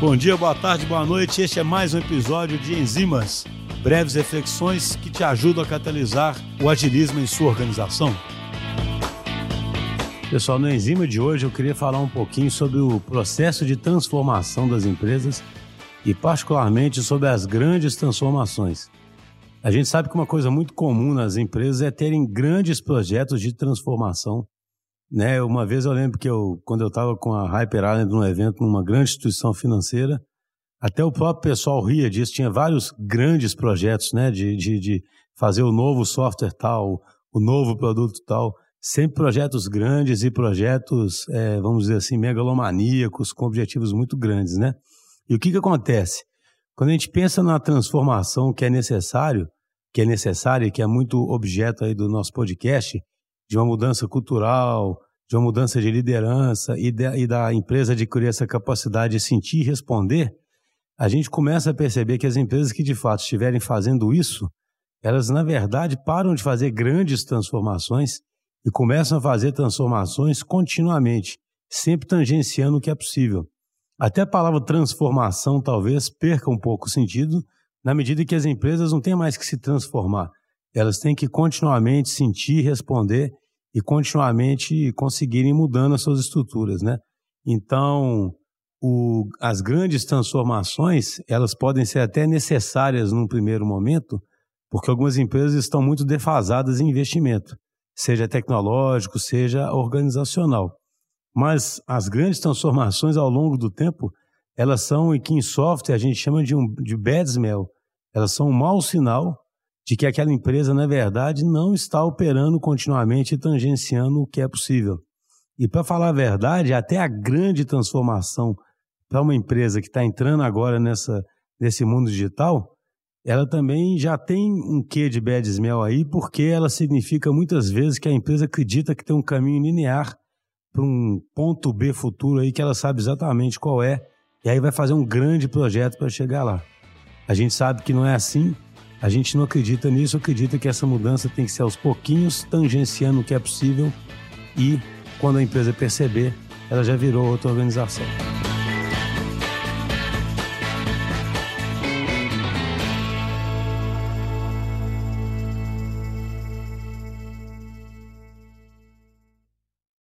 Bom dia, boa tarde, boa noite. Este é mais um episódio de Enzimas, breves reflexões que te ajudam a catalisar o agilismo em sua organização. Pessoal, no Enzima de hoje eu queria falar um pouquinho sobre o processo de transformação das empresas e, particularmente, sobre as grandes transformações. A gente sabe que uma coisa muito comum nas empresas é terem grandes projetos de transformação né? Uma vez eu lembro que eu, quando eu estava com a Hyper Island num evento numa grande instituição financeira, até o próprio pessoal ria disso, tinha vários grandes projetos, né? De, de, de fazer o novo software tal, o novo produto tal, sempre projetos grandes e projetos, é, vamos dizer assim, megalomaníacos, com objetivos muito grandes, né? E o que que acontece? Quando a gente pensa na transformação que é necessário, que é necessária que é muito objeto aí do nosso podcast, de uma mudança cultural, de uma mudança de liderança e, de, e da empresa adquirir essa capacidade de sentir e responder, a gente começa a perceber que as empresas que de fato estiverem fazendo isso, elas na verdade param de fazer grandes transformações e começam a fazer transformações continuamente, sempre tangenciando o que é possível. Até a palavra transformação talvez perca um pouco o sentido, na medida que as empresas não têm mais que se transformar, elas têm que continuamente sentir, responder e continuamente conseguirem mudando as suas estruturas, né? Então, o, as grandes transformações, elas podem ser até necessárias num primeiro momento, porque algumas empresas estão muito defasadas em investimento, seja tecnológico, seja organizacional. Mas as grandes transformações ao longo do tempo, elas são, e que em software a gente chama de, um, de bad smell, elas são um mau sinal de que aquela empresa, na verdade, não está operando continuamente e tangenciando o que é possível. E para falar a verdade, até a grande transformação para uma empresa que está entrando agora nessa, nesse mundo digital, ela também já tem um quê de bad smell aí, porque ela significa muitas vezes que a empresa acredita que tem um caminho linear para um ponto B futuro aí que ela sabe exatamente qual é, e aí vai fazer um grande projeto para chegar lá. A gente sabe que não é assim, a gente não acredita nisso, acredita que essa mudança tem que ser aos pouquinhos, tangenciando o que é possível e, quando a empresa perceber, ela já virou outra organização.